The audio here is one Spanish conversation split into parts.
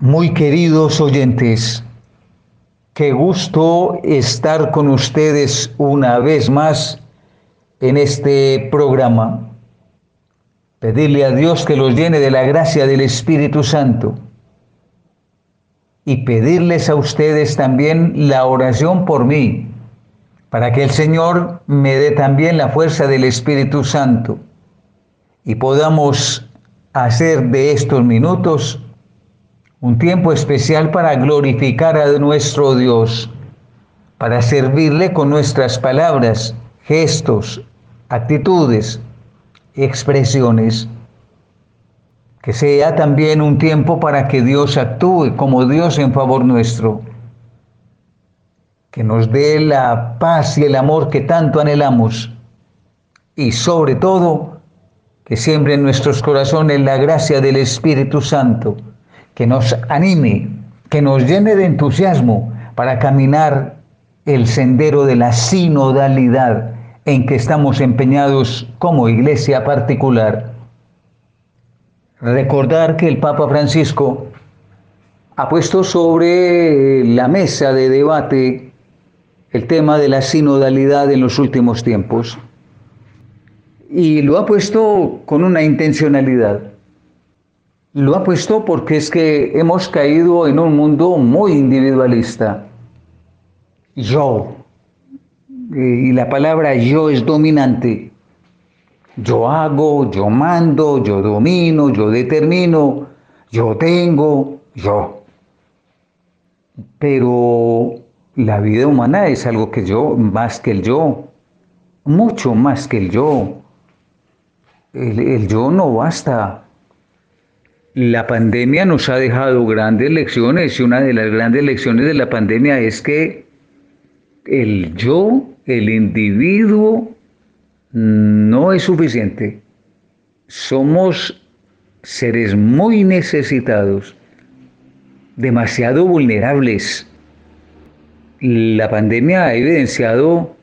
Muy queridos oyentes, qué gusto estar con ustedes una vez más en este programa. Pedirle a Dios que los llene de la gracia del Espíritu Santo y pedirles a ustedes también la oración por mí, para que el Señor me dé también la fuerza del Espíritu Santo y podamos hacer de estos minutos un tiempo especial para glorificar a nuestro Dios, para servirle con nuestras palabras, gestos, actitudes, expresiones. Que sea también un tiempo para que Dios actúe como Dios en favor nuestro. Que nos dé la paz y el amor que tanto anhelamos. Y sobre todo, que siembre en nuestros corazones la gracia del Espíritu Santo que nos anime, que nos llene de entusiasmo para caminar el sendero de la sinodalidad en que estamos empeñados como iglesia particular. Recordar que el Papa Francisco ha puesto sobre la mesa de debate el tema de la sinodalidad en los últimos tiempos y lo ha puesto con una intencionalidad lo ha puesto porque es que hemos caído en un mundo muy individualista. Yo. Y la palabra yo es dominante. Yo hago, yo mando, yo domino, yo determino, yo tengo, yo. Pero la vida humana es algo que yo, más que el yo, mucho más que el yo. El, el yo no basta la pandemia nos ha dejado grandes lecciones y una de las grandes lecciones de la pandemia es que el yo, el individuo, no es suficiente. Somos seres muy necesitados, demasiado vulnerables. La pandemia ha evidenciado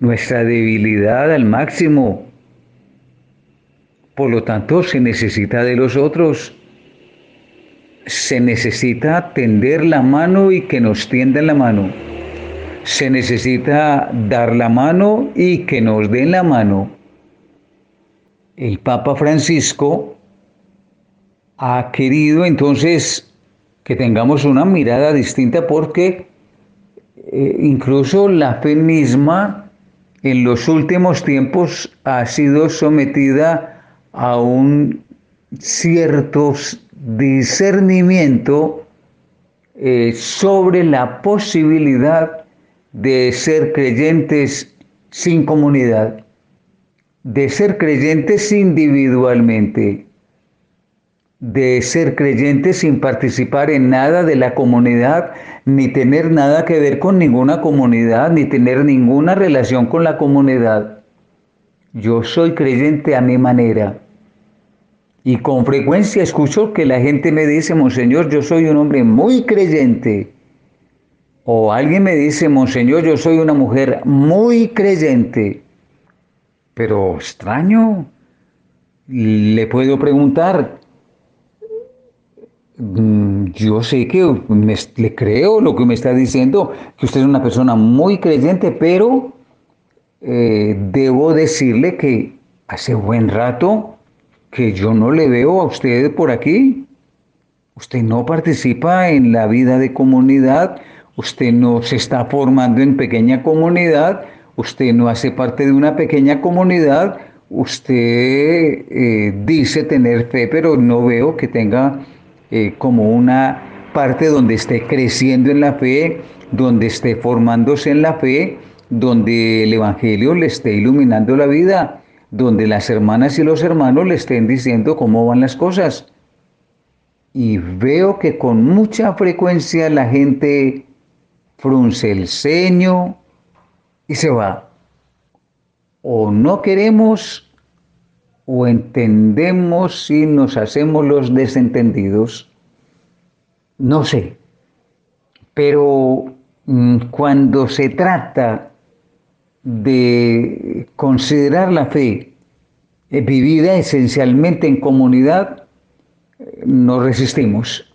nuestra debilidad al máximo. Por lo tanto, se necesita de los otros se necesita tender la mano y que nos tiendan la mano. Se necesita dar la mano y que nos den la mano. El Papa Francisco ha querido entonces que tengamos una mirada distinta porque eh, incluso la fe misma en los últimos tiempos ha sido sometida a un ciertos discernimiento eh, sobre la posibilidad de ser creyentes sin comunidad, de ser creyentes individualmente, de ser creyentes sin participar en nada de la comunidad, ni tener nada que ver con ninguna comunidad, ni tener ninguna relación con la comunidad. Yo soy creyente a mi manera. Y con frecuencia escucho que la gente me dice, Monseñor, yo soy un hombre muy creyente. O alguien me dice, Monseñor, yo soy una mujer muy creyente. Pero extraño, le puedo preguntar, mm, yo sé que le creo lo que me está diciendo, que usted es una persona muy creyente, pero eh, debo decirle que hace buen rato que yo no le veo a usted por aquí. Usted no participa en la vida de comunidad, usted no se está formando en pequeña comunidad, usted no hace parte de una pequeña comunidad, usted eh, dice tener fe, pero no veo que tenga eh, como una parte donde esté creciendo en la fe, donde esté formándose en la fe, donde el Evangelio le esté iluminando la vida donde las hermanas y los hermanos le estén diciendo cómo van las cosas. Y veo que con mucha frecuencia la gente frunce el ceño y se va. O no queremos o entendemos si nos hacemos los desentendidos. No sé. Pero mm, cuando se trata de considerar la fe eh, vivida esencialmente en comunidad, eh, nos resistimos.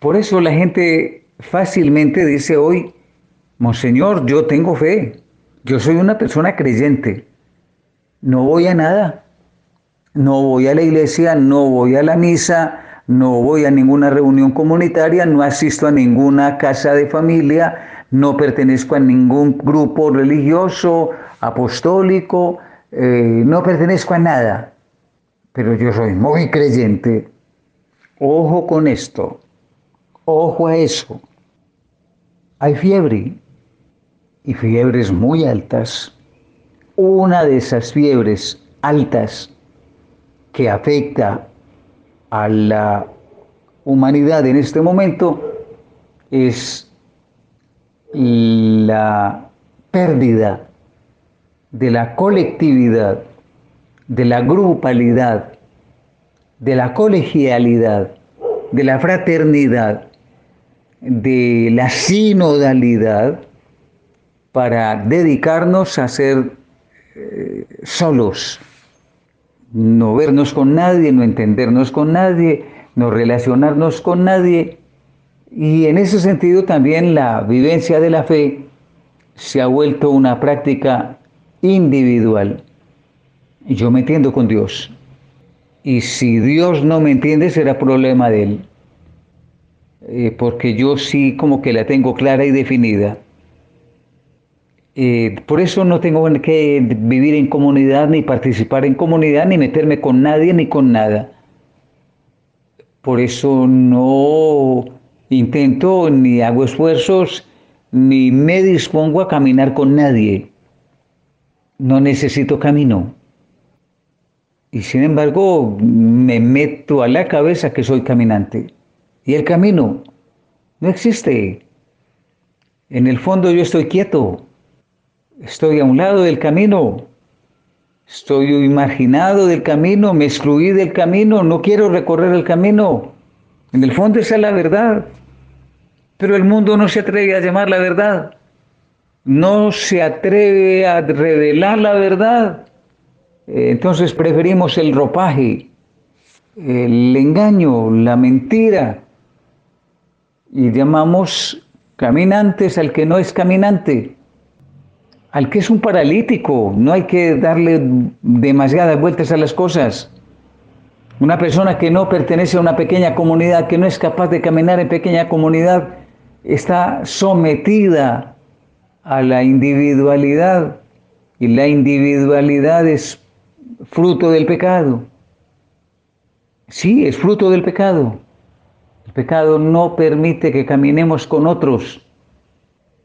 Por eso la gente fácilmente dice hoy, Monseñor, yo tengo fe, yo soy una persona creyente, no voy a nada, no voy a la iglesia, no voy a la misa, no voy a ninguna reunión comunitaria, no asisto a ninguna casa de familia, no pertenezco a ningún grupo religioso, apostólico, eh, no pertenezco a nada, pero yo soy muy creyente. Ojo con esto, ojo a eso. Hay fiebre y fiebres muy altas. Una de esas fiebres altas que afecta a la humanidad en este momento es la pérdida de la colectividad, de la grupalidad, de la colegialidad, de la fraternidad, de la sinodalidad para dedicarnos a ser eh, solos, no vernos con nadie, no entendernos con nadie, no relacionarnos con nadie. Y en ese sentido también la vivencia de la fe se ha vuelto una práctica individual. Yo me entiendo con Dios. Y si Dios no me entiende, será problema de Él. Eh, porque yo sí como que la tengo clara y definida. Eh, por eso no tengo que vivir en comunidad, ni participar en comunidad, ni meterme con nadie, ni con nada. Por eso no intento, ni hago esfuerzos, ni me dispongo a caminar con nadie. No necesito camino. Y sin embargo, me meto a la cabeza que soy caminante. Y el camino no existe. En el fondo yo estoy quieto Estoy a un lado del camino. Estoy imaginado del camino, me excluí del camino, no quiero recorrer el camino. En el fondo esa es la verdad. Pero el mundo no se atreve a llamar la verdad. No se atreve a revelar la verdad. Entonces preferimos el ropaje, el engaño, la mentira. Y llamamos caminantes al que no es caminante al que es un paralítico, no hay que darle demasiadas vueltas a las cosas. Una persona que no pertenece a una pequeña comunidad, que no es capaz de caminar en pequeña comunidad, está sometida a la individualidad y la individualidad es fruto del pecado. Sí, es fruto del pecado. El pecado no permite que caminemos con otros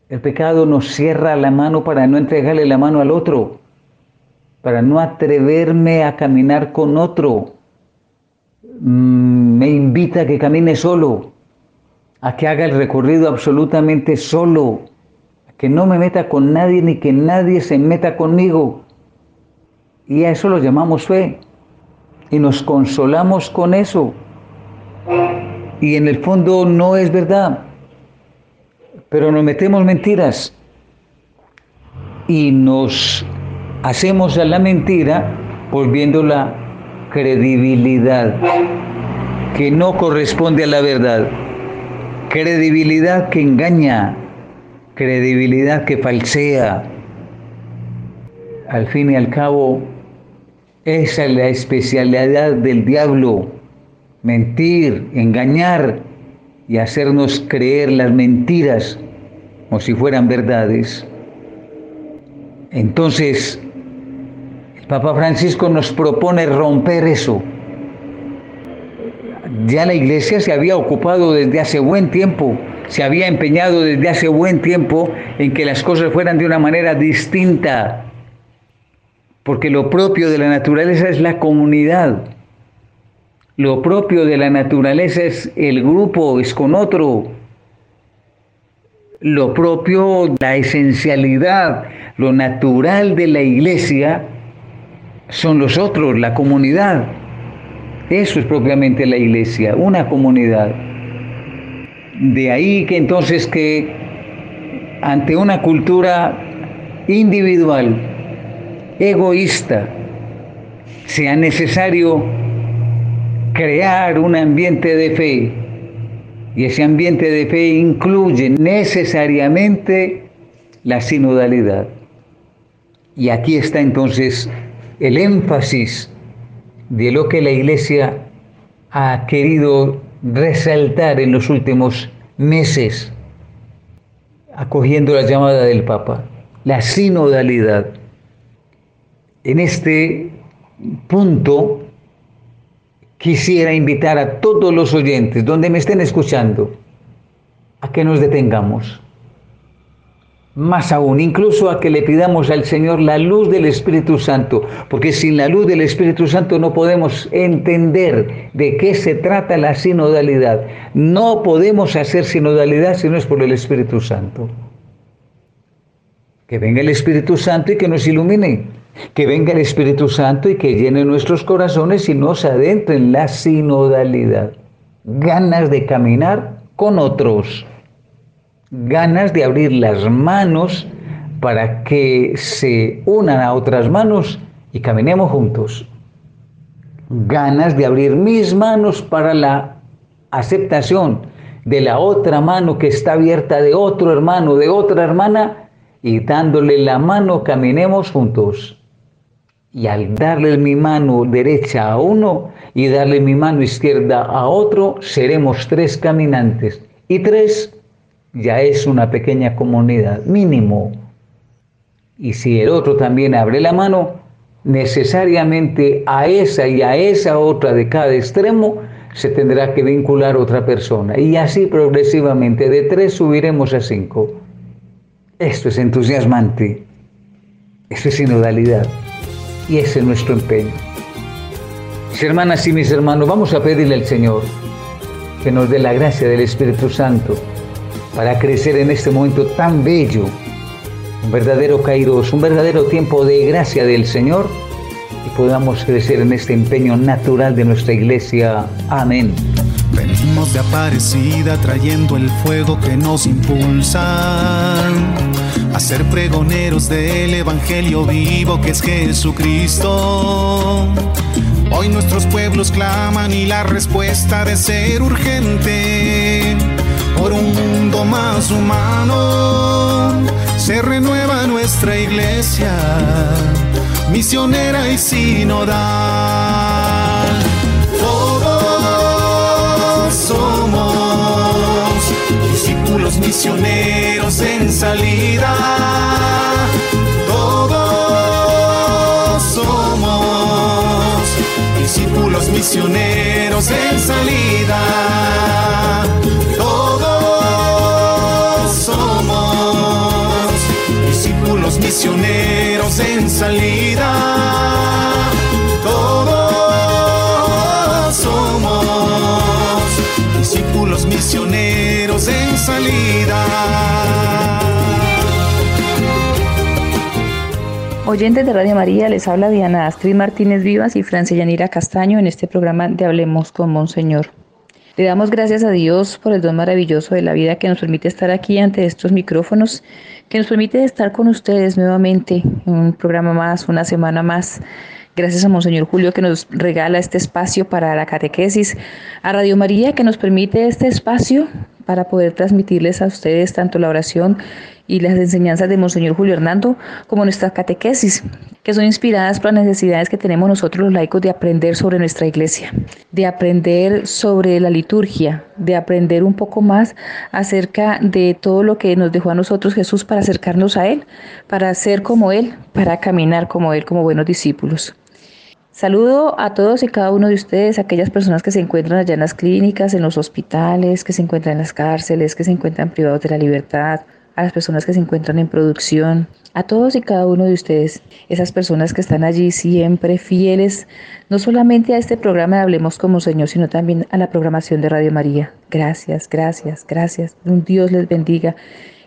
el pecado nos cierra la mano para no entregarle la mano al otro, para no atreverme a caminar con otro. Mm, me invita a que camine solo, a que haga el recorrido absolutamente solo, a que no me meta con nadie ni que nadie se meta conmigo. Y a eso lo llamamos fe. Y nos consolamos con eso. Y en el fondo no es verdad pero nos metemos mentiras y nos hacemos a la mentira volviendo la credibilidad que no corresponde a la verdad, credibilidad que engaña, credibilidad que falsea. Al fin y al cabo, esa es la especialidad del diablo, mentir, engañar y hacernos creer las mentiras como si fueran verdades. Entonces, el Papa Francisco nos propone romper eso. Ya la iglesia se había ocupado desde hace buen tiempo, se había empeñado desde hace buen tiempo en que las cosas fueran de una manera distinta, porque lo propio de la naturaleza es la comunidad. Lo propio de la naturaleza es el grupo, es con otro, lo propio, la esencialidad, lo natural de la iglesia son los otros, la comunidad. Eso es propiamente la iglesia, una comunidad. De ahí que entonces que ante una cultura individual, egoísta, sea necesario crear un ambiente de fe Y ese ambiente de fe incluye necesariamente la sinodalidad. Y aquí está entonces el énfasis de lo que la Iglesia ha querido resaltar en los últimos meses, acogiendo la llamada del Papa, la sinodalidad. En este punto quisiera invitar a todos los oyentes, donde me estén escuchando, a que nos detengamos más aún, incluso a que le pidamos al Señor la luz del Espíritu Santo, porque sin la luz del Espíritu Santo no podemos entender de qué se trata la sinodalidad. No podemos hacer sinodalidad si no es por el Espíritu Santo. Que venga el Espíritu Santo y que nos ilumine. Que venga el Espíritu Santo y que llene nuestros corazones y nos adentre en la sinodalidad. Ganas de caminar con otros ganas de abrir las manos para que se unan a otras manos y caminemos juntos. Ganas de abrir mis manos para la aceptación de la otra mano que está abierta de otro hermano, de otra hermana, y dándole la mano caminemos juntos. Y al darle mi mano derecha a uno y darle mi mano izquierda a otro, seremos tres caminantes. Y tres ya es una pequeña comunidad, mínimo. Y si el otro también abre la mano, necesariamente a esa y a esa otra de cada extremo se tendrá que vincular otra persona. Y así progresivamente, de tres subiremos a cinco. Esto es entusiasmante. Esto es sinodalidad. Y ese es nuestro empeño. Mis hermanas y mis hermanos, vamos a pedirle al Señor que nos dé la gracia del Espíritu Santo para crecer en este momento tan bello, un verdadero Kairos, un verdadero tiempo de gracia del Señor y podamos crecer en este empeño natural de nuestra iglesia. Amén. Venimos de Aparecida trayendo el fuego que nos impulsa a ser pregoneros del Evangelio vivo que es Jesucristo. Hoy nuestros pueblos claman y la respuesta de ser urgente por un mundo más humano. Se renueva nuestra iglesia, misionera y sinodal. Todos somos discípulos misioneros en salida. Todos somos discípulos misioneros en salida los misioneros en salida. Todos somos discípulos misioneros en salida. Oyentes de Radio María, les habla Diana Astrid Martínez Vivas y Francia Yanira Castaño en este programa de Hablemos con Monseñor. Le damos gracias a Dios por el don maravilloso de la vida que nos permite estar aquí ante estos micrófonos, que nos permite estar con ustedes nuevamente en un programa más, una semana más. Gracias a Monseñor Julio que nos regala este espacio para la catequesis, a Radio María que nos permite este espacio para poder transmitirles a ustedes tanto la oración y las enseñanzas de Monseñor Julio Hernando como nuestra catequesis, que son inspiradas por las necesidades que tenemos nosotros los laicos de aprender sobre nuestra iglesia, de aprender sobre la liturgia, de aprender un poco más acerca de todo lo que nos dejó a nosotros Jesús para acercarnos a Él, para ser como Él, para caminar como Él, como buenos discípulos. Saludo a todos y cada uno de ustedes, aquellas personas que se encuentran allá en las clínicas, en los hospitales, que se encuentran en las cárceles, que se encuentran privados de la libertad, a las personas que se encuentran en producción, a todos y cada uno de ustedes, esas personas que están allí siempre fieles, no solamente a este programa de Hablemos como Señor, sino también a la programación de Radio María. Gracias, gracias, gracias. Un Dios les bendiga.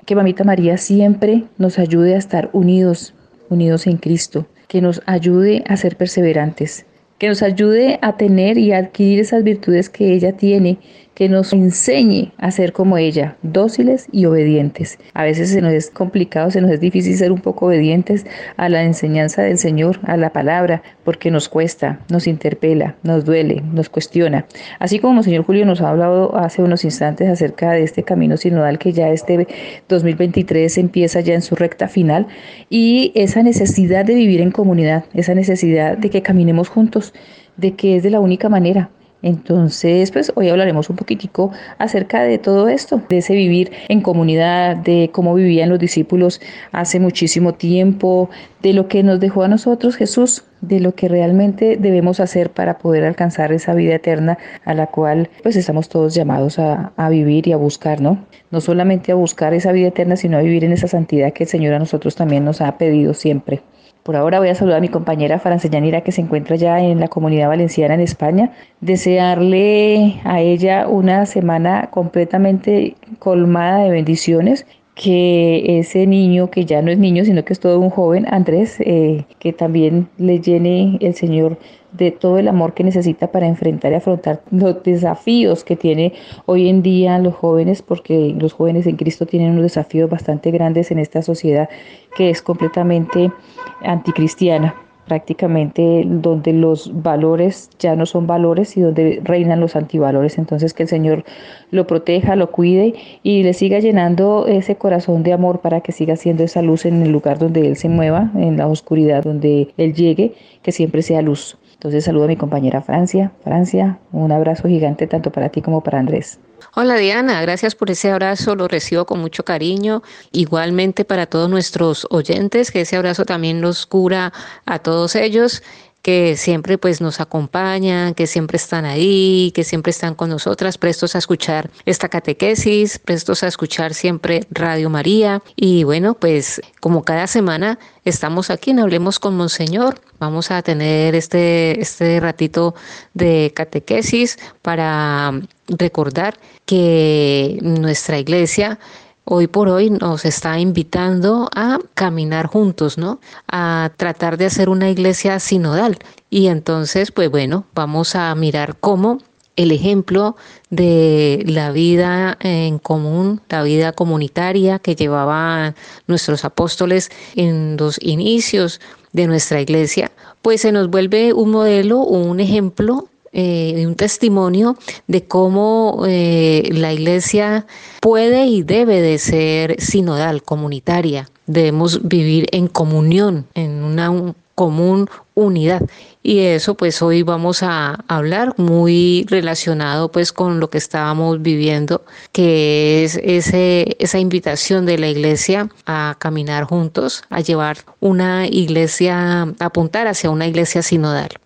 Que Mamita María siempre nos ayude a estar unidos, unidos en Cristo, que nos ayude a ser perseverantes, que nos ayude a tener y a adquirir esas virtudes que ella tiene, que nos enseñe a ser como ella, dóciles y obedientes. A veces se nos es complicado, se nos es difícil ser un poco obedientes a la enseñanza del Señor, a la palabra, porque nos cuesta, nos interpela, nos duele, nos cuestiona. Así como el Señor Julio nos ha hablado hace unos instantes acerca de este camino sinodal que ya este 2023 empieza ya en su recta final y esa necesidad de vivir en comunidad, esa necesidad de que caminemos juntos, de que es de la única manera, entonces, pues hoy hablaremos un poquitico acerca de todo esto, de ese vivir en comunidad, de cómo vivían los discípulos hace muchísimo tiempo, de lo que nos dejó a nosotros Jesús, de lo que realmente debemos hacer para poder alcanzar esa vida eterna a la cual pues estamos todos llamados a, a vivir y a buscar, ¿no? No solamente a buscar esa vida eterna, sino a vivir en esa santidad que el Señor a nosotros también nos ha pedido siempre. Por ahora voy a saludar a mi compañera Yanira que se encuentra ya en la comunidad valenciana en España. Desearle a ella una semana completamente colmada de bendiciones que ese niño, que ya no es niño, sino que es todo un joven, Andrés, eh, que también le llene el Señor de todo el amor que necesita para enfrentar y afrontar los desafíos que tiene hoy en día los jóvenes, porque los jóvenes en Cristo tienen unos desafíos bastante grandes en esta sociedad que es completamente anticristiana prácticamente donde los valores ya no son valores y donde reinan los antivalores. Entonces que el Señor lo proteja, lo cuide y le siga llenando ese corazón de amor para que siga siendo esa luz en el lugar donde Él se mueva, en la oscuridad donde Él llegue, que siempre sea luz. Entonces saludo a mi compañera Francia. Francia, un abrazo gigante tanto para ti como para Andrés. Hola Diana, gracias por ese abrazo, lo recibo con mucho cariño. Igualmente para todos nuestros oyentes, que ese abrazo también los cura a todos ellos que siempre pues nos acompañan, que siempre están ahí, que siempre están con nosotras, prestos a escuchar esta catequesis, prestos a escuchar siempre Radio María. Y bueno, pues como cada semana estamos aquí en Hablemos con Monseñor, vamos a tener este, este ratito de catequesis para recordar que nuestra iglesia hoy por hoy nos está invitando a caminar juntos, ¿no? A tratar de hacer una iglesia sinodal. Y entonces, pues bueno, vamos a mirar cómo el ejemplo de la vida en común, la vida comunitaria que llevaban nuestros apóstoles en los inicios de nuestra iglesia, pues se nos vuelve un modelo un ejemplo eh, un testimonio de cómo eh, la iglesia puede y debe de ser sinodal, comunitaria. Debemos vivir en comunión, en una común unidad. Y eso pues hoy vamos a hablar muy relacionado pues con lo que estábamos viviendo, que es esa invitación de la iglesia a caminar juntos, a llevar una iglesia, a apuntar hacia una iglesia sinodal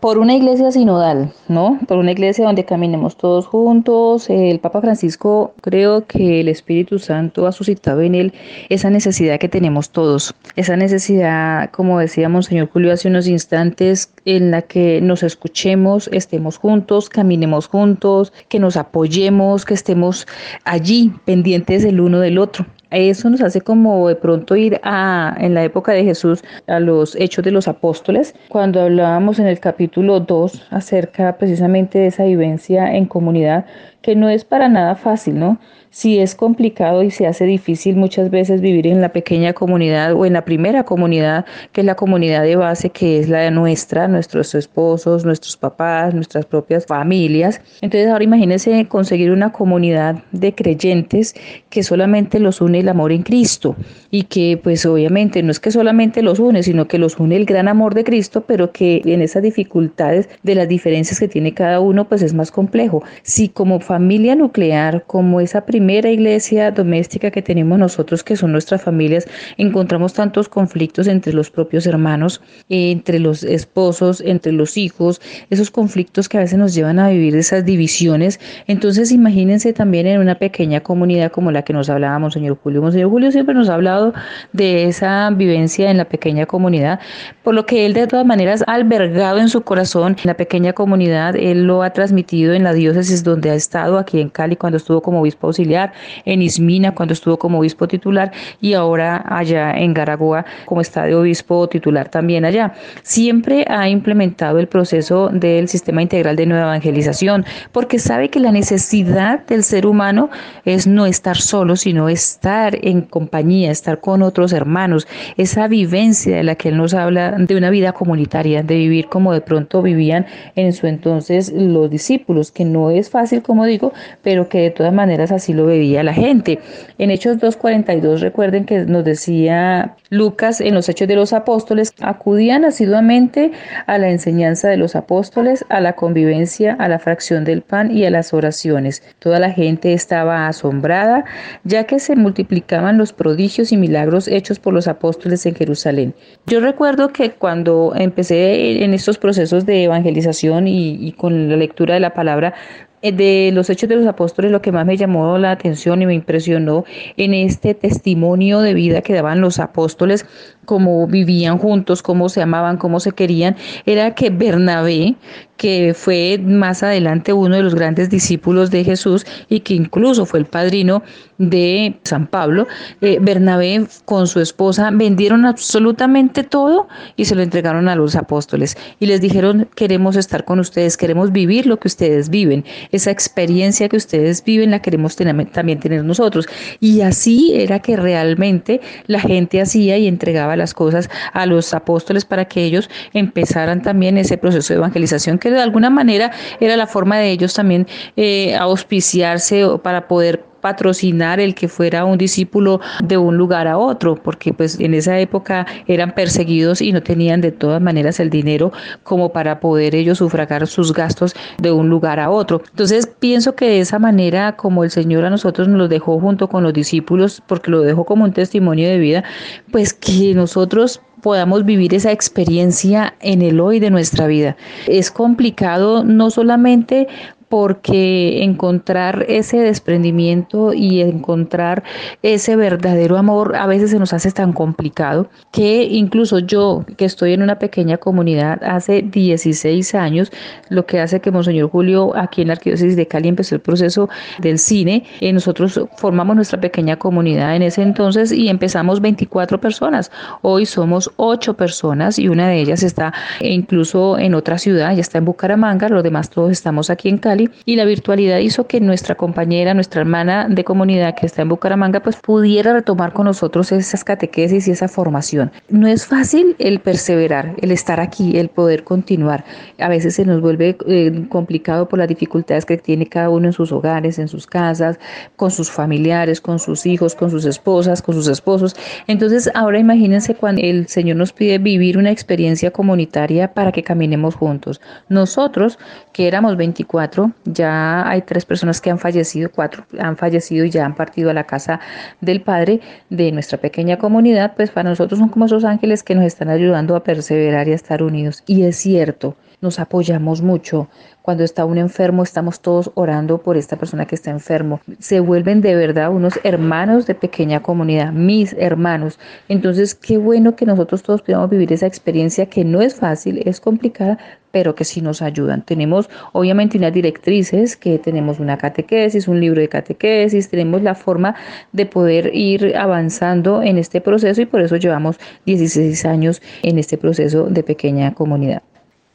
por una iglesia sinodal, ¿no? Por una iglesia donde caminemos todos juntos. El Papa Francisco, creo que el Espíritu Santo ha suscitado en él esa necesidad que tenemos todos. Esa necesidad, como decíamos, señor Julio, hace unos instantes, en la que nos escuchemos, estemos juntos, caminemos juntos, que nos apoyemos, que estemos allí pendientes el uno del otro. Eso nos hace como de pronto ir a, en la época de Jesús, a los hechos de los apóstoles, cuando hablábamos en el capítulo 2 acerca precisamente de esa vivencia en comunidad, que no es para nada fácil, ¿no? Si es complicado y se hace difícil muchas veces vivir en la pequeña comunidad o en la primera comunidad, que es la comunidad de base, que es la de nuestra, nuestros esposos, nuestros papás, nuestras propias familias. Entonces ahora imagínense conseguir una comunidad de creyentes que solamente los une el amor en Cristo y que pues obviamente no es que solamente los une, sino que los une el gran amor de Cristo, pero que en esas dificultades de las diferencias que tiene cada uno pues es más complejo. Si como familia nuclear, como esa primera iglesia doméstica que tenemos nosotros, que son nuestras familias, encontramos tantos conflictos entre los propios hermanos, entre los esposos, entre los hijos, esos conflictos que a veces nos llevan a vivir esas divisiones. Entonces imagínense también en una pequeña comunidad como la que nos hablábamos, señor Julio. Señor Julio siempre nos ha hablado de esa vivencia en la pequeña comunidad, por lo que él de todas maneras ha albergado en su corazón la pequeña comunidad, él lo ha transmitido en la diócesis donde ha estado aquí en Cali cuando estuvo como obispo auxiliar, en Ismina cuando estuvo como obispo titular y ahora allá en Garagua como está de obispo titular también allá. Siempre ha implementado el proceso del sistema integral de nueva evangelización porque sabe que la necesidad del ser humano es no estar solo, sino estar en compañía, estar con otros hermanos, esa vivencia de la que él nos habla de una vida comunitaria, de vivir como de pronto vivían en su entonces los discípulos, que no es fácil, como digo, pero que de todas maneras así lo veía la gente. En Hechos 2.42 recuerden que nos decía Lucas en los Hechos de los Apóstoles, acudían asiduamente a la enseñanza de los apóstoles, a la convivencia, a la fracción del pan y a las oraciones. Toda la gente estaba asombrada, ya que se multiplicaban los prodigios y milagros hechos por los apóstoles en Jerusalén. Yo recuerdo que cuando empecé en estos procesos de evangelización y, y con la lectura de la palabra, de los hechos de los apóstoles lo que más me llamó la atención y me impresionó en este testimonio de vida que daban los apóstoles, cómo vivían juntos, cómo se amaban, cómo se querían, era que Bernabé, que fue más adelante uno de los grandes discípulos de Jesús y que incluso fue el padrino de San Pablo, eh, Bernabé con su esposa vendieron absolutamente todo y se lo entregaron a los apóstoles. Y les dijeron queremos estar con ustedes, queremos vivir lo que ustedes viven, esa experiencia que ustedes viven la queremos también tener nosotros y así era que realmente la gente hacía y entregaba las cosas a los apóstoles para que ellos empezaran también ese proceso de evangelización que de alguna manera era la forma de ellos también eh, auspiciarse para poder patrocinar el que fuera un discípulo de un lugar a otro, porque pues en esa época eran perseguidos y no tenían de todas maneras el dinero como para poder ellos sufragar sus gastos de un lugar a otro. Entonces pienso que de esa manera como el Señor a nosotros nos lo dejó junto con los discípulos, porque lo dejó como un testimonio de vida, pues que nosotros podamos vivir esa experiencia en el hoy de nuestra vida. Es complicado no solamente porque encontrar ese desprendimiento y encontrar ese verdadero amor a veces se nos hace tan complicado que incluso yo que estoy en una pequeña comunidad hace 16 años, lo que hace que Monseñor Julio aquí en la Arquidiócesis de Cali empezó el proceso del cine, eh, nosotros formamos nuestra pequeña comunidad en ese entonces y empezamos 24 personas, hoy somos 8 personas y una de ellas está incluso en otra ciudad, ya está en Bucaramanga, los demás todos estamos aquí en Cali y la virtualidad hizo que nuestra compañera, nuestra hermana de comunidad que está en Bucaramanga, pues pudiera retomar con nosotros esas catequesis y esa formación. No es fácil el perseverar, el estar aquí, el poder continuar. A veces se nos vuelve eh, complicado por las dificultades que tiene cada uno en sus hogares, en sus casas, con sus familiares, con sus hijos, con sus esposas, con sus esposos. Entonces, ahora imagínense cuando el Señor nos pide vivir una experiencia comunitaria para que caminemos juntos. Nosotros, que éramos 24, ya hay tres personas que han fallecido, cuatro han fallecido y ya han partido a la casa del Padre de nuestra pequeña comunidad, pues para nosotros son como esos ángeles que nos están ayudando a perseverar y a estar unidos. Y es cierto, nos apoyamos mucho. Cuando está un enfermo, estamos todos orando por esta persona que está enfermo. Se vuelven de verdad unos hermanos de pequeña comunidad, mis hermanos. Entonces, qué bueno que nosotros todos podamos vivir esa experiencia que no es fácil, es complicada, pero que sí nos ayudan. Tenemos obviamente unas directrices, que tenemos una catequesis, un libro de catequesis, tenemos la forma de poder ir avanzando en este proceso y por eso llevamos 16 años en este proceso de pequeña comunidad.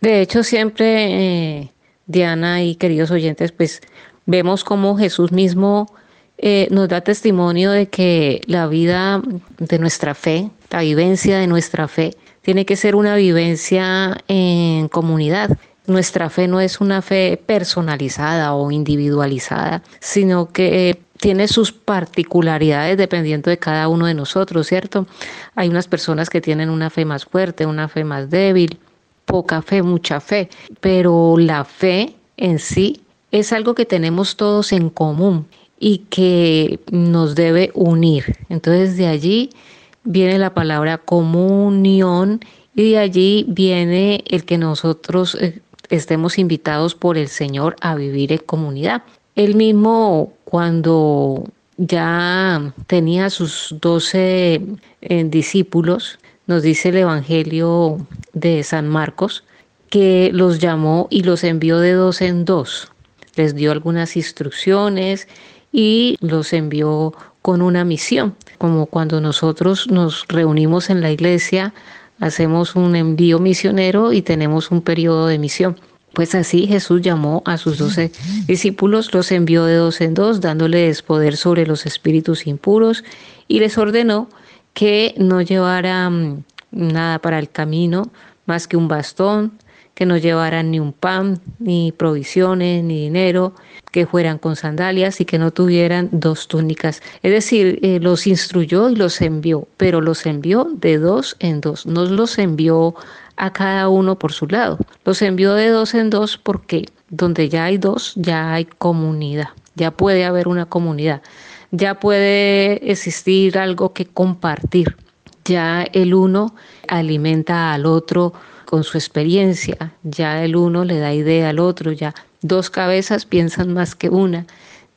De hecho, siempre, eh, Diana y queridos oyentes, pues vemos cómo Jesús mismo eh, nos da testimonio de que la vida de nuestra fe, la vivencia de nuestra fe, tiene que ser una vivencia en comunidad. Nuestra fe no es una fe personalizada o individualizada, sino que tiene sus particularidades dependiendo de cada uno de nosotros, ¿cierto? Hay unas personas que tienen una fe más fuerte, una fe más débil, poca fe, mucha fe, pero la fe en sí es algo que tenemos todos en común y que nos debe unir. Entonces de allí viene la palabra comunión y de allí viene el que nosotros eh, estemos invitados por el Señor a vivir en comunidad. Él mismo cuando ya tenía sus doce eh, discípulos, nos dice el Evangelio de San Marcos, que los llamó y los envió de dos en dos. les dio algunas instrucciones y los envió con una misión, como cuando nosotros nos reunimos en la iglesia, hacemos un envío misionero y tenemos un periodo de misión. Pues así Jesús llamó a sus doce discípulos, los envió de dos en dos, dándoles poder sobre los espíritus impuros y les ordenó que no llevaran nada para el camino más que un bastón, que no llevaran ni un pan, ni provisiones, ni dinero, que fueran con sandalias y que no tuvieran dos túnicas. Es decir, eh, los instruyó y los envió, pero los envió de dos en dos, no los envió a cada uno por su lado. Los envió de dos en dos porque donde ya hay dos, ya hay comunidad, ya puede haber una comunidad, ya puede existir algo que compartir, ya el uno alimenta al otro con su experiencia, ya el uno le da idea al otro, ya dos cabezas piensan más que una,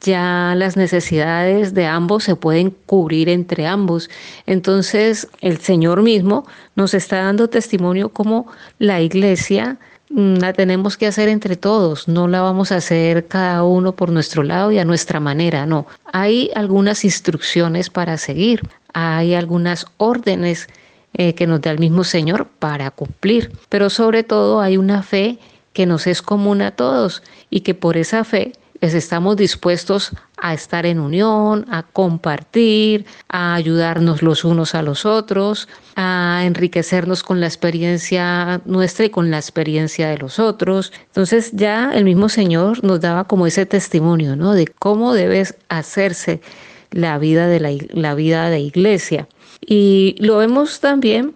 ya las necesidades de ambos se pueden cubrir entre ambos. Entonces el Señor mismo nos está dando testimonio como la iglesia la tenemos que hacer entre todos, no la vamos a hacer cada uno por nuestro lado y a nuestra manera, no. Hay algunas instrucciones para seguir, hay algunas órdenes eh, que nos da el mismo Señor para cumplir. Pero sobre todo hay una fe que nos es común a todos y que por esa fe pues, estamos dispuestos a estar en unión, a compartir, a ayudarnos los unos a los otros, a enriquecernos con la experiencia nuestra y con la experiencia de los otros. Entonces ya el mismo Señor nos daba como ese testimonio, ¿no? De cómo debes hacerse la vida de la, la vida de iglesia. Y lo vemos también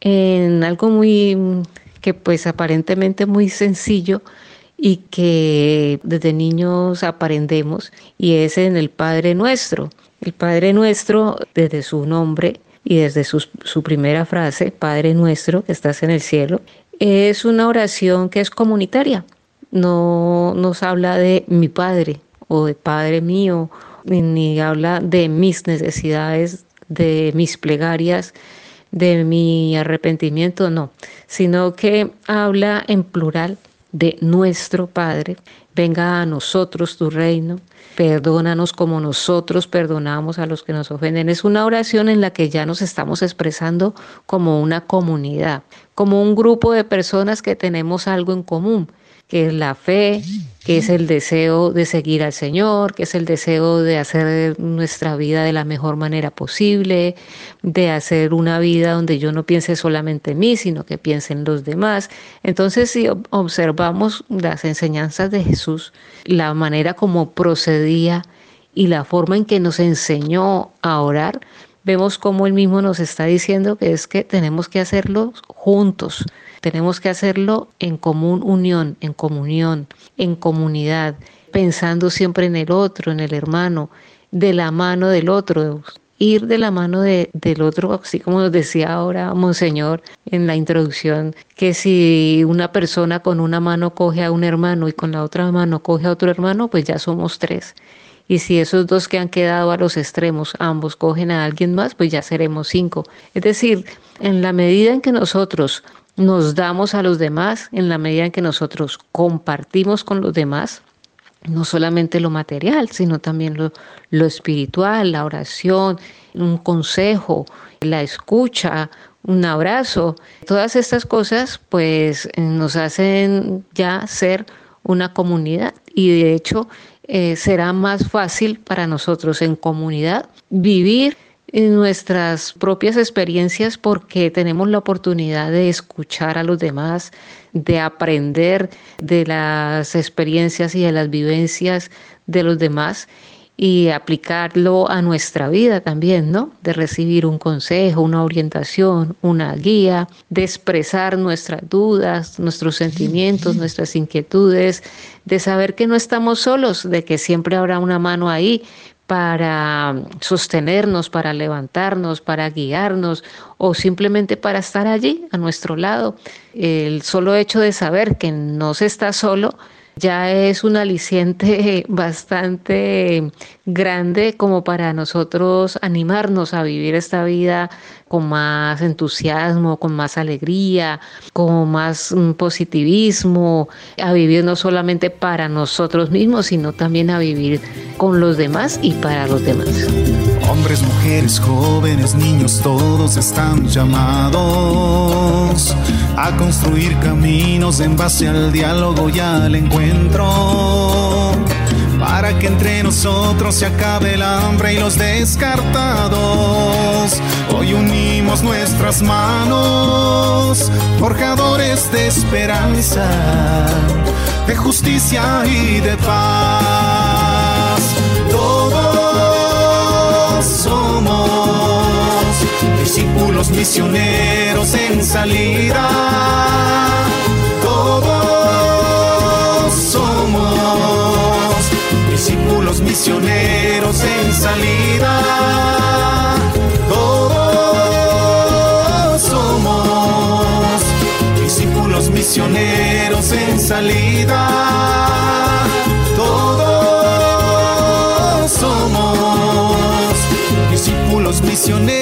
en algo muy que pues aparentemente muy sencillo y que desde niños aprendemos y es en el Padre Nuestro. El Padre Nuestro desde su nombre y desde su, su primera frase, Padre Nuestro que estás en el cielo, es una oración que es comunitaria. No nos habla de mi Padre o de Padre mío, ni habla de mis necesidades de mis plegarias, de mi arrepentimiento, no, sino que habla en plural de nuestro Padre. Venga a nosotros tu reino, perdónanos como nosotros perdonamos a los que nos ofenden. Es una oración en la que ya nos estamos expresando como una comunidad, como un grupo de personas que tenemos algo en común que es la fe, que es el deseo de seguir al Señor, que es el deseo de hacer nuestra vida de la mejor manera posible, de hacer una vida donde yo no piense solamente en mí, sino que piense en los demás. Entonces, si observamos las enseñanzas de Jesús, la manera como procedía y la forma en que nos enseñó a orar, vemos como él mismo nos está diciendo que es que tenemos que hacerlo juntos, tenemos que hacerlo en común unión, en comunión, en comunidad, pensando siempre en el otro, en el hermano, de la mano del otro, ir de la mano de, del otro, así como nos decía ahora Monseñor en la introducción, que si una persona con una mano coge a un hermano y con la otra mano coge a otro hermano, pues ya somos tres. Y si esos dos que han quedado a los extremos, ambos cogen a alguien más, pues ya seremos cinco. Es decir, en la medida en que nosotros nos damos a los demás, en la medida en que nosotros compartimos con los demás, no solamente lo material, sino también lo, lo espiritual, la oración, un consejo, la escucha, un abrazo. Todas estas cosas pues nos hacen ya ser una comunidad y de hecho eh, será más fácil para nosotros en comunidad vivir en nuestras propias experiencias porque tenemos la oportunidad de escuchar a los demás, de aprender de las experiencias y de las vivencias de los demás y aplicarlo a nuestra vida también, ¿no? De recibir un consejo, una orientación, una guía, de expresar nuestras dudas, nuestros sentimientos, nuestras inquietudes, de saber que no estamos solos, de que siempre habrá una mano ahí para sostenernos, para levantarnos, para guiarnos o simplemente para estar allí a nuestro lado. El solo hecho de saber que no se está solo ya es un aliciente bastante grande como para nosotros animarnos a vivir esta vida con más entusiasmo, con más alegría, con más mm, positivismo, a vivir no solamente para nosotros mismos, sino también a vivir con los demás y para los demás. Hombres, mujeres, jóvenes, niños, todos están llamados a construir caminos en base al diálogo y al encuentro. Para que entre nosotros se acabe el hambre y los descartados. Hoy unimos nuestras manos, forjadores de esperanza, de justicia y de paz. Todos discípulos misioneros en salida. Todos somos discípulos misioneros en salida. Todos somos discípulos misioneros en salida. Todos somos discípulos misioneros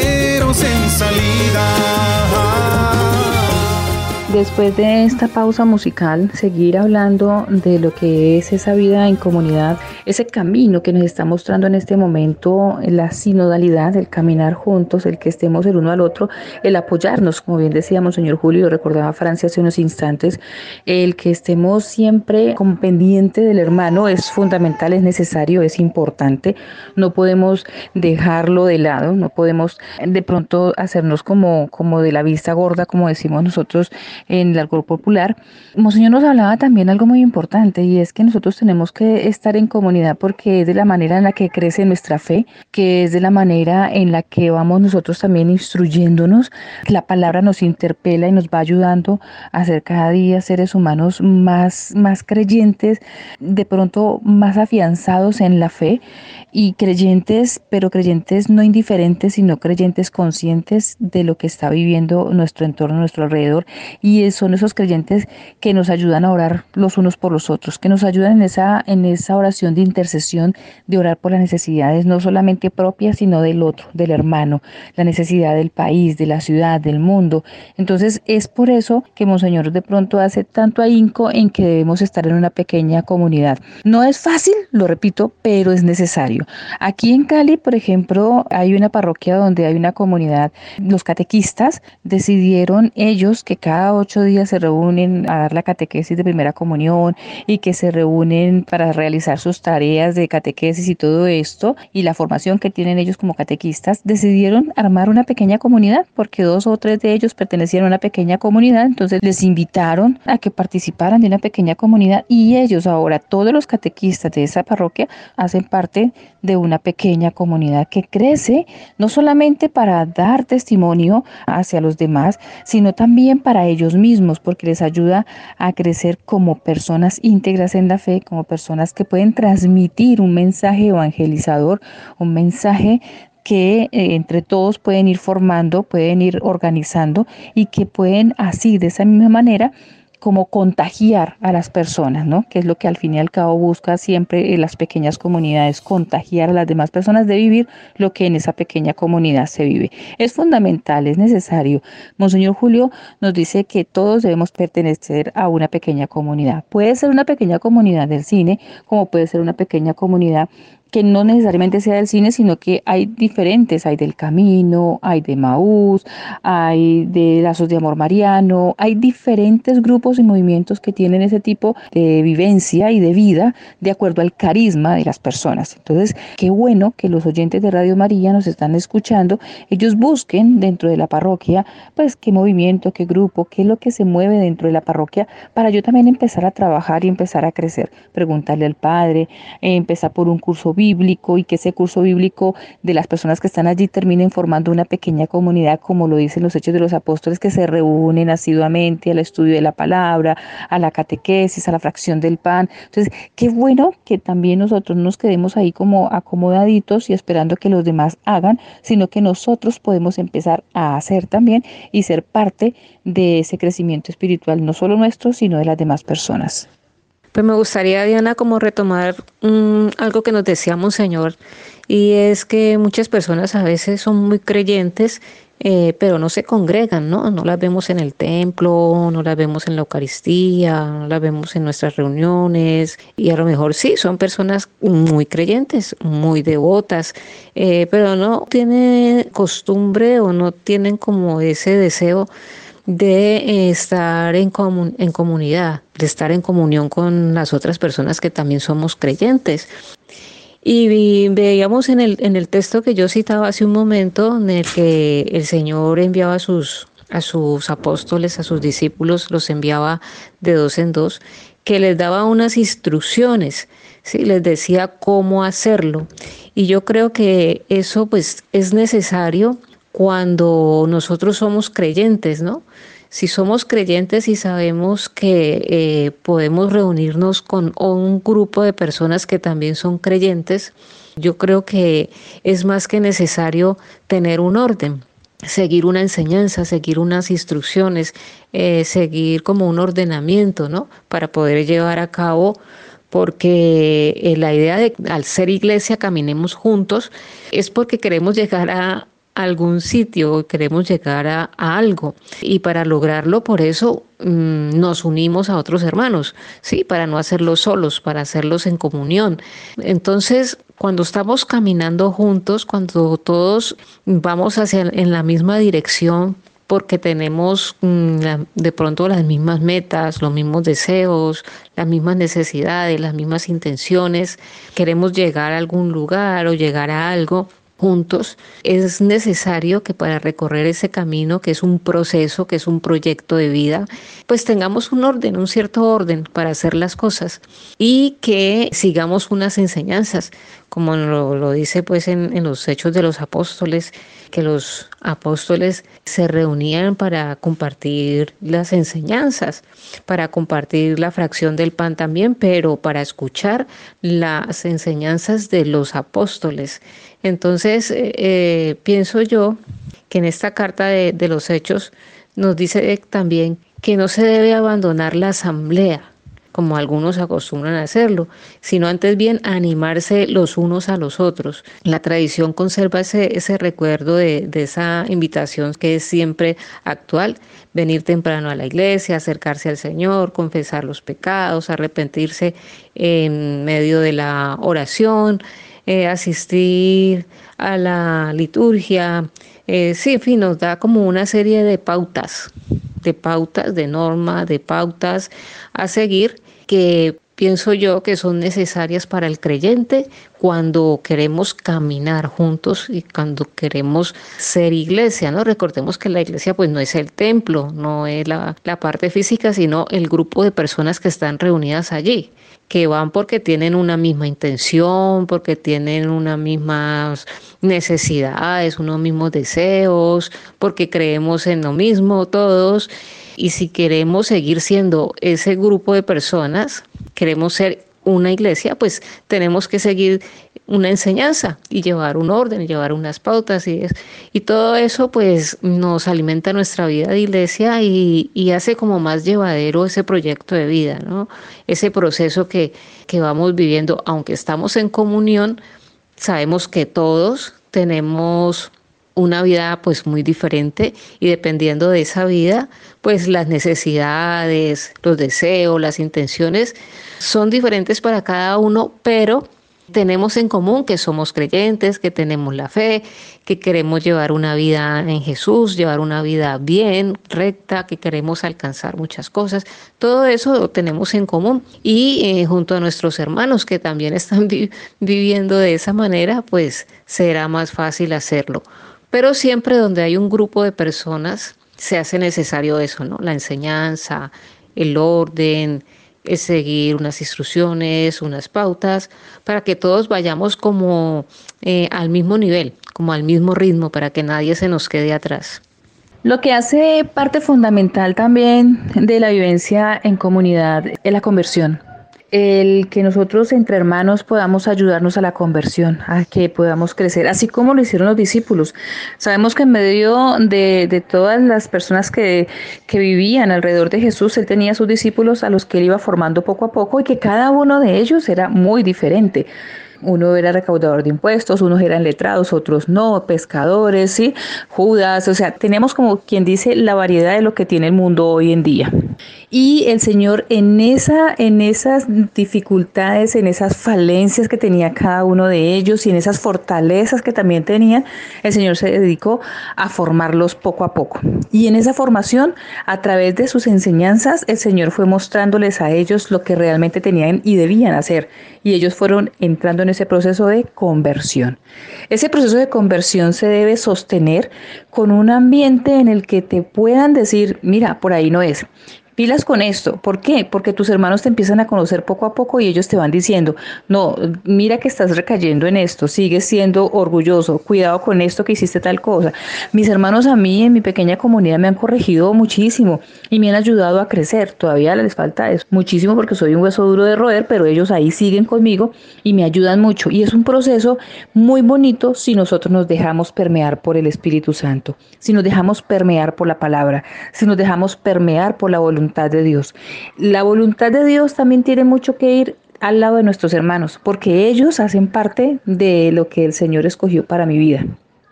salida. Después de esta pausa musical, seguir hablando de lo que es esa vida en comunidad, ese camino que nos está mostrando en este momento, la sinodalidad, el caminar juntos, el que estemos el uno al otro, el apoyarnos, como bien decíamos, señor Julio, recordaba Francia hace unos instantes, el que estemos siempre con pendiente del hermano es fundamental, es necesario, es importante, no podemos dejarlo de lado, no podemos de pronto hacernos como, como de la vista gorda, como decimos nosotros, en el alcohol popular. Monseñor nos hablaba también algo muy importante y es que nosotros tenemos que estar en comunidad porque es de la manera en la que crece nuestra fe, que es de la manera en la que vamos nosotros también instruyéndonos, la palabra nos interpela y nos va ayudando a ser cada día seres humanos más, más creyentes, de pronto más afianzados en la fe y creyentes, pero creyentes no indiferentes, sino creyentes conscientes de lo que está viviendo nuestro entorno, nuestro alrededor. Son esos creyentes que nos ayudan a orar los unos por los otros, que nos ayudan en esa, en esa oración de intercesión, de orar por las necesidades, no solamente propias, sino del otro, del hermano, la necesidad del país, de la ciudad, del mundo. Entonces es por eso que Monseñor de pronto hace tanto ahínco en que debemos estar en una pequeña comunidad. No es fácil, lo repito, pero es necesario. Aquí en Cali, por ejemplo, hay una parroquia donde hay una comunidad, los catequistas decidieron ellos que cada ocho días se reúnen a dar la catequesis de primera comunión y que se reúnen para realizar sus tareas de catequesis y todo esto y la formación que tienen ellos como catequistas, decidieron armar una pequeña comunidad porque dos o tres de ellos pertenecían a una pequeña comunidad, entonces les invitaron a que participaran de una pequeña comunidad y ellos ahora, todos los catequistas de esa parroquia, hacen parte de una pequeña comunidad que crece no solamente para dar testimonio hacia los demás, sino también para ellos mismos, porque les ayuda a crecer como personas íntegras en la fe, como personas que pueden transmitir un mensaje evangelizador, un mensaje que eh, entre todos pueden ir formando, pueden ir organizando y que pueden así, de esa misma manera, como contagiar a las personas, ¿no? Que es lo que al fin y al cabo busca siempre en las pequeñas comunidades, contagiar a las demás personas de vivir lo que en esa pequeña comunidad se vive. Es fundamental, es necesario. Monseñor Julio nos dice que todos debemos pertenecer a una pequeña comunidad. Puede ser una pequeña comunidad del cine, como puede ser una pequeña comunidad que no necesariamente sea del cine, sino que hay diferentes, hay del Camino, hay de Maús, hay de Lazos de Amor Mariano, hay diferentes grupos y movimientos que tienen ese tipo de vivencia y de vida de acuerdo al carisma de las personas. Entonces, qué bueno que los oyentes de Radio María nos están escuchando, ellos busquen dentro de la parroquia, pues qué movimiento, qué grupo, qué es lo que se mueve dentro de la parroquia, para yo también empezar a trabajar y empezar a crecer, preguntarle al Padre, empezar por un curso bíblico y que ese curso bíblico de las personas que están allí terminen formando una pequeña comunidad, como lo dicen los hechos de los apóstoles, que se reúnen asiduamente al estudio de la palabra, a la catequesis, a la fracción del pan. Entonces, qué bueno que también nosotros nos quedemos ahí como acomodaditos y esperando que los demás hagan, sino que nosotros podemos empezar a hacer también y ser parte de ese crecimiento espiritual, no solo nuestro, sino de las demás personas. Pues me gustaría, Diana, como retomar mm, algo que nos decía Monseñor, y es que muchas personas a veces son muy creyentes eh, pero no se congregan, ¿no? No las vemos en el templo, no las vemos en la Eucaristía, no las vemos en nuestras reuniones y a lo mejor sí, son personas muy creyentes, muy devotas, eh, pero no tienen costumbre o no tienen como ese deseo de eh, estar en, en comunidad, de estar en comunión con las otras personas que también somos creyentes. Y veíamos en el, en el texto que yo citaba hace un momento, en el que el Señor enviaba a sus, a sus apóstoles, a sus discípulos, los enviaba de dos en dos, que les daba unas instrucciones, ¿sí? les decía cómo hacerlo. Y yo creo que eso pues es necesario cuando nosotros somos creyentes, ¿no? si somos creyentes y sabemos que eh, podemos reunirnos con un grupo de personas que también son creyentes, yo creo que es más que necesario tener un orden seguir una enseñanza, seguir unas instrucciones, eh, seguir como un ordenamiento, ¿no? Para poder llevar a cabo, porque eh, la idea de al ser iglesia caminemos juntos es porque queremos llegar a, algún sitio, queremos llegar a, algo y para lograrlo por eso mm, nos unimos a otros hermanos, sí, para no hacerlos solos, para hacerlos en comunión. Entonces, cuando estamos caminando juntos, cuando todos vamos hacia en la misma dirección, porque tenemos mm, de pronto las mismas metas, los mismos deseos, las mismas necesidades, las mismas intenciones, queremos llegar a algún lugar o llegar a algo, juntos, es necesario que para recorrer ese camino, que es un proceso, que es un proyecto de vida, pues tengamos un orden, un cierto orden para hacer las cosas y que sigamos unas enseñanzas, como lo, dice pues en, en los hechos de los apóstoles, que los apóstoles se reunían para compartir las enseñanzas, para compartir la fracción del pan también, pero para escuchar las enseñanzas de los apóstoles. Entonces, eh, eh, pienso yo que en esta carta de, los hechos nos dice también que no se debe abandonar la asamblea, como algunos acostumbran a hacerlo, sino antes bien animarse los unos a los otros. La tradición conserva ese, ese recuerdo de esa invitación que es siempre actual, venir temprano a la iglesia, acercarse al Señor, confesar los pecados, arrepentirse en medio de la oración, eh, asistir a la liturgia. Eh, sí, en fin, nos da como una serie de pautas, de pautas, de normas, de pautas a seguir que pienso yo que son necesarias para el creyente cuando queremos caminar juntos y cuando queremos ser iglesia, ¿no? Recordemos que la iglesia pues no es el templo, no es la, la parte física, sino el grupo de personas que están reunidas allí que van porque tienen una misma intención, porque tienen unas mismas necesidades, unos mismos deseos, porque creemos en lo mismo todos. Y si queremos seguir siendo ese grupo de personas, queremos ser una iglesia, pues tenemos que seguir una enseñanza y llevar un orden, llevar unas pautas y, y todo eso pues nos alimenta nuestra vida de iglesia y, y, hace como más llevadero ese proyecto de vida, ¿no? Ese proceso que, que vamos viviendo, aunque estamos en comunión, sabemos que todos tenemos una vida pues muy diferente y dependiendo de esa vida, pues las necesidades, los deseos, las intenciones son diferentes para cada uno, pero tenemos en común que somos creyentes, que tenemos la fe, que queremos llevar una vida en Jesús, llevar una vida bien, recta, que queremos alcanzar muchas cosas. Todo eso lo tenemos en común y eh, junto a nuestros hermanos que también están viviendo de esa manera, pues será más fácil hacerlo. Pero siempre donde hay un grupo de personas se hace necesario eso, ¿no? La enseñanza, el orden, es seguir unas instrucciones, unas pautas, para que todos vayamos como eh, al mismo nivel, como al mismo ritmo, para que nadie se nos quede atrás. Lo que hace parte fundamental también de la vivencia en comunidad es la conversión. El que nosotros entre hermanos podamos ayudarnos a la conversión, a que podamos crecer, así como lo hicieron los discípulos. Sabemos que en medio de, de todas las personas que, que, vivían alrededor de Jesús, Él tenía sus discípulos a los que Él iba formando poco a poco y que cada uno de ellos era muy diferente. Uno era recaudador de impuestos, unos eran letrados, otros no, pescadores, ¿sí? Judas, o sea, tenemos como quien dice la variedad de lo que tiene el mundo hoy en día. Y el Señor en, esa, en esas dificultades, en esas falencias que tenía cada uno de ellos y en esas fortalezas que también tenían, el Señor se dedicó a formarlos poco a poco. Y en esa formación, a través de sus enseñanzas, el Señor fue mostrándoles a ellos lo que realmente tenían y debían hacer. Y ellos fueron entrando en ese proceso de conversión. Ese proceso de conversión se debe sostener con un ambiente en el que te puedan decir, mira, por ahí no es pilas con esto. ¿Por qué? Porque tus hermanos te empiezan a conocer poco a poco y ellos te van diciendo, no, mira que estás recayendo en esto, sigues siendo orgulloso, cuidado con esto que hiciste tal cosa. Mis hermanos a mí en mi pequeña comunidad me han corregido muchísimo y me han ayudado a crecer. Todavía les falta eso muchísimo porque soy un hueso duro de roer, pero ellos ahí siguen conmigo y me ayudan mucho. Y es un proceso muy bonito si nosotros nos dejamos permear por el Espíritu Santo, si nos dejamos permear por la palabra, si nos dejamos permear por la voluntad de Dios. La voluntad de Dios también tiene mucho que ir al lado de nuestros hermanos, porque ellos hacen parte de lo que el Señor escogió para mi vida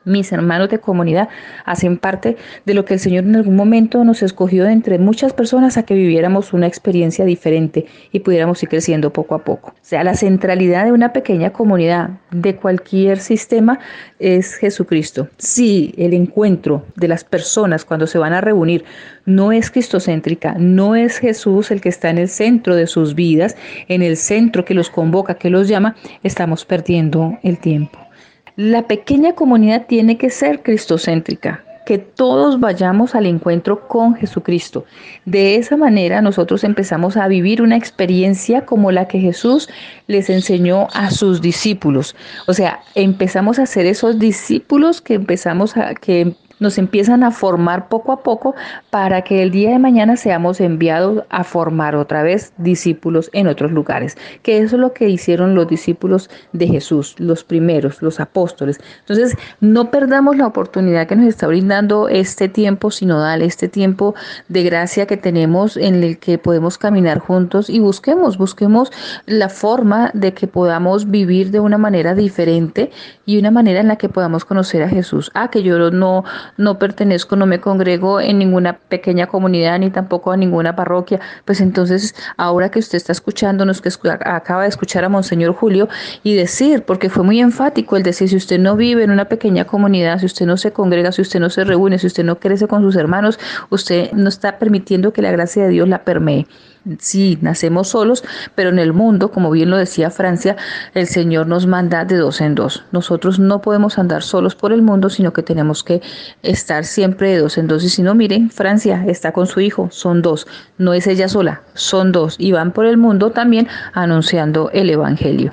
mis hermanos de comunidad hacen parte de lo que el Señor en algún momento nos escogió entre muchas personas a que viviéramos una experiencia diferente y pudiéramos ir creciendo poco a poco. O sea, la centralidad de una pequeña comunidad, de cualquier sistema, es Jesucristo. Si el encuentro de las personas cuando se van a reunir no es cristocéntrica, no es Jesús el que está en el centro de sus vidas, en el centro que los convoca, que los llama, estamos perdiendo el tiempo. La pequeña comunidad tiene que ser cristocéntrica, que todos vayamos al encuentro con Jesucristo. De esa manera nosotros empezamos a vivir una experiencia como la que Jesús les enseñó a sus discípulos. O sea, empezamos a ser esos discípulos que empezamos a que nos empiezan a formar poco a poco para que el día de mañana seamos enviados a formar otra vez discípulos en otros lugares, que eso es lo que hicieron los discípulos de Jesús, los primeros, los apóstoles. Entonces, no perdamos la oportunidad que nos está brindando este tiempo sinodal, este tiempo de gracia que tenemos en el que podemos caminar juntos y busquemos, busquemos la forma de que podamos vivir de una manera diferente y una manera en la que podamos conocer a Jesús. Ah, que yo no no pertenezco, no me congrego en ninguna pequeña comunidad ni tampoco a ninguna parroquia, pues entonces ahora que usted está escuchándonos, que acaba de escuchar a Monseñor Julio y decir, porque fue muy enfático el decir, si usted no vive en una pequeña comunidad, si usted no se congrega, si usted no se reúne, si usted no crece con sus hermanos, usted no está permitiendo que la gracia de Dios la permee sí, nacemos solos, pero en el mundo, como bien lo decía Francia, el Señor nos manda de dos en dos. Nosotros no podemos andar solos por el mundo, sino que tenemos que estar siempre de dos en dos. Y si no, miren, Francia está con su hijo, son dos, no es ella sola, son dos, y van por el mundo también anunciando el Evangelio.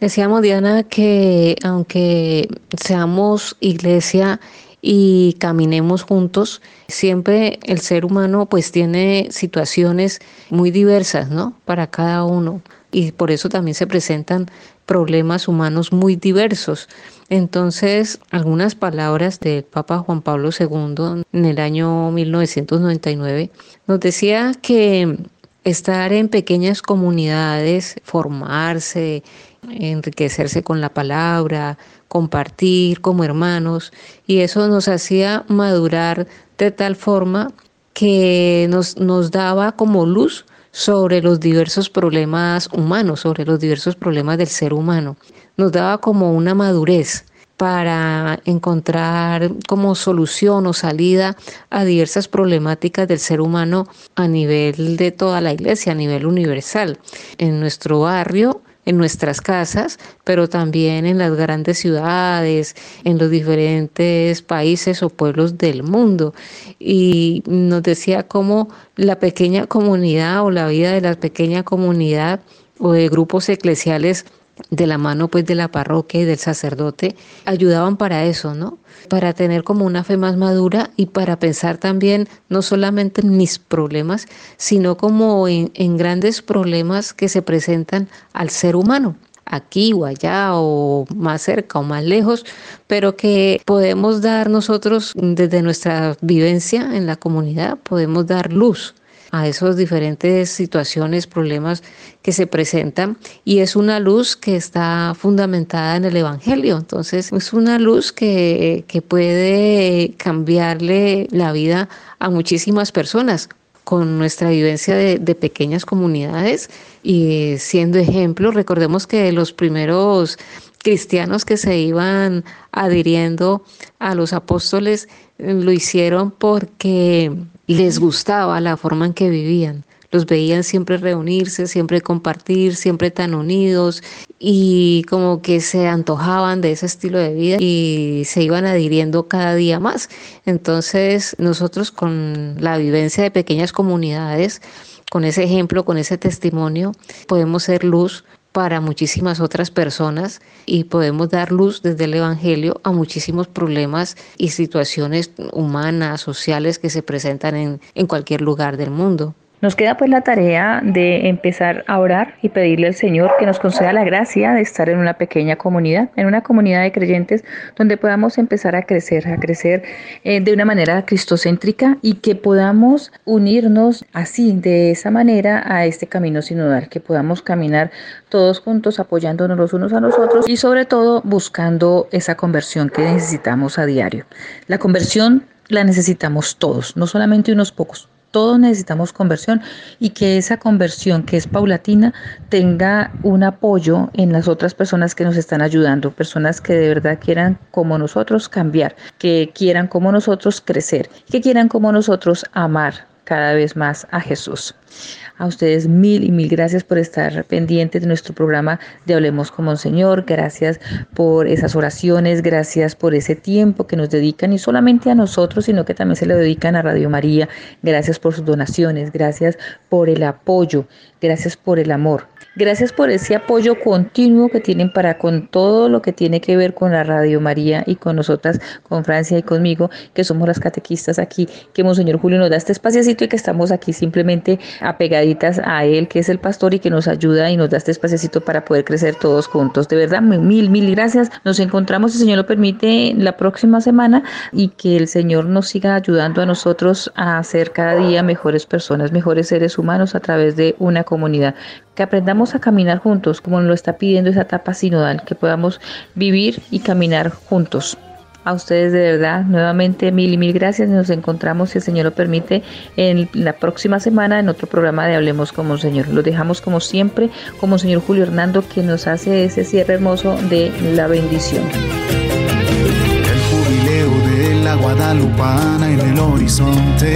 Decíamos, Diana, que aunque seamos iglesia, y caminemos juntos. Siempre el ser humano pues tiene situaciones muy diversas, ¿no? Para cada uno. Y por eso también se presentan problemas humanos muy diversos. Entonces, algunas palabras del Papa Juan Pablo II en el año 1999 nos decía que estar en pequeñas comunidades, formarse, enriquecerse con la palabra, compartir como hermanos y eso nos hacía madurar de tal forma que nos, nos daba como luz sobre los diversos problemas humanos, sobre los diversos problemas del ser humano. Nos daba como una madurez para encontrar como solución o salida a diversas problemáticas del ser humano a nivel de toda la iglesia, a nivel universal. En nuestro barrio en nuestras casas, pero también en las grandes ciudades, en los diferentes países o pueblos del mundo. Y nos decía cómo la pequeña comunidad o la vida de la pequeña comunidad o de grupos eclesiales de la mano pues de la parroquia y del sacerdote, ayudaban para eso, ¿no? Para tener como una fe más madura y para pensar también no solamente en mis problemas, sino como en, en grandes problemas que se presentan al ser humano aquí o allá o más cerca o más lejos, pero que podemos dar nosotros desde nuestra vivencia en la comunidad, podemos dar luz a esas diferentes situaciones, problemas que se presentan y es una luz que está fundamentada en el Evangelio. Entonces es una luz que, que puede cambiarle la vida a muchísimas personas con nuestra vivencia de, de, pequeñas comunidades y siendo ejemplo, recordemos que los primeros cristianos que se iban adhiriendo a los apóstoles lo hicieron porque les gustaba la forma en que vivían. Los veían siempre reunirse, siempre compartir, siempre tan unidos y como que se antojaban de ese estilo de vida y se iban adhiriendo cada día más. Entonces nosotros con la vivencia de pequeñas comunidades, con ese ejemplo, con ese testimonio, podemos ser luz para muchísimas otras personas y podemos dar luz desde el Evangelio a muchísimos problemas y situaciones humanas, sociales que se presentan en, en cualquier lugar del mundo. Nos queda pues la tarea de empezar a orar y pedirle al Señor que nos conceda la gracia de estar en una pequeña comunidad, en una comunidad de creyentes donde podamos empezar a crecer, a crecer eh, de una manera cristocéntrica y que podamos unirnos así, de esa manera, a este camino sinodal, que podamos caminar todos juntos apoyándonos los unos a los otros y sobre todo buscando esa conversión que necesitamos a diario. La conversión la necesitamos todos, no solamente unos pocos, todos necesitamos conversión y que esa conversión que es paulatina tenga un apoyo en las otras personas que nos están ayudando, personas que de verdad quieran como nosotros cambiar, que quieran como nosotros crecer, que quieran como nosotros amar cada vez más a Jesús. A ustedes mil y mil gracias por estar pendientes de nuestro programa de Hablemos con Monseñor. Gracias por esas oraciones, gracias por ese tiempo que nos dedican y solamente a nosotros, sino que también se le dedican a Radio María. Gracias por sus donaciones, gracias por el apoyo, gracias por el amor. Gracias por ese apoyo continuo que tienen para con todo lo que tiene que ver con la Radio María y con nosotras, con Francia y conmigo, que somos las catequistas aquí, que Monseñor Julio nos da este espaciacito y que estamos aquí simplemente apegaditas a él, que es el pastor y que nos ayuda y nos da este espaciacito para poder crecer todos juntos. De verdad, mil, mil gracias. Nos encontramos, si el Señor lo permite, la próxima semana y que el Señor nos siga ayudando a nosotros a ser cada día mejores personas, mejores seres humanos a través de una comunidad que aprendamos a caminar juntos, como nos lo está pidiendo esa etapa sinodal, que podamos vivir y caminar juntos. A ustedes de verdad, nuevamente mil y mil gracias. Nos encontramos, si el Señor lo permite, en la próxima semana en otro programa de Hablemos como Señor. Lo dejamos como siempre como Señor Julio Hernando, que nos hace ese cierre hermoso de la bendición. El jubileo de la Guadalupana en el horizonte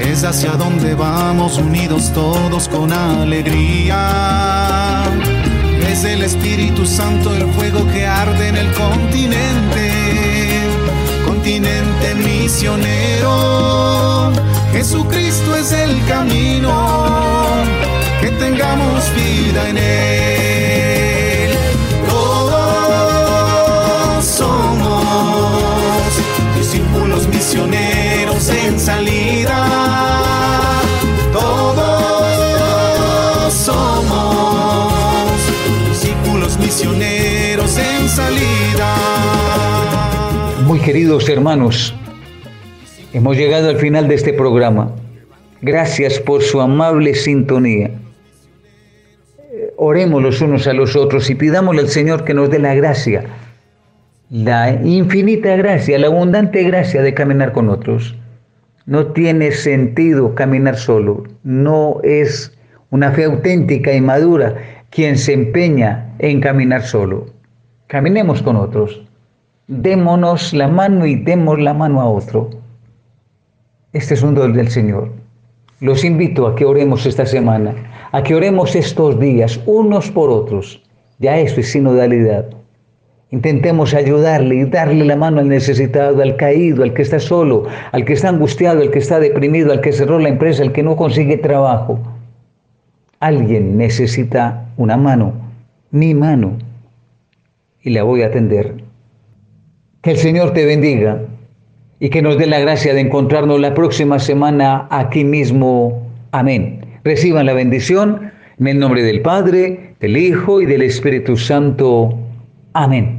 es hacia donde vamos unidos todos con alegría. Es el Espíritu Santo el fuego que arde en el continente, continente misionero. Jesucristo es el camino, que tengamos vida en él. Queridos hermanos, hemos llegado al final de este programa. Gracias por su amable sintonía. Oremos los unos a los otros y pidámosle al Señor que nos dé la gracia, la infinita gracia, la abundante gracia de caminar con otros. No tiene sentido caminar solo, no es una fe auténtica y madura quien se empeña en caminar solo. Caminemos con otros, démonos la mano y demos la mano a otro. Este es un don del Señor. Los invito a que oremos esta semana, a que oremos estos días unos por otros. Ya eso es sinodalidad. Intentemos ayudarle y darle la mano al necesitado, al caído, al que está solo, al que está angustiado, al que está deprimido, al que cerró la empresa, al que no consigue trabajo. Alguien necesita una mano mi mano y la voy a atender. Que el Señor te bendiga y que nos dé la gracia de encontrarnos la próxima semana aquí mismo. Amén. Reciban la bendición en el nombre del Padre, del Hijo y del Espíritu Santo. Amén.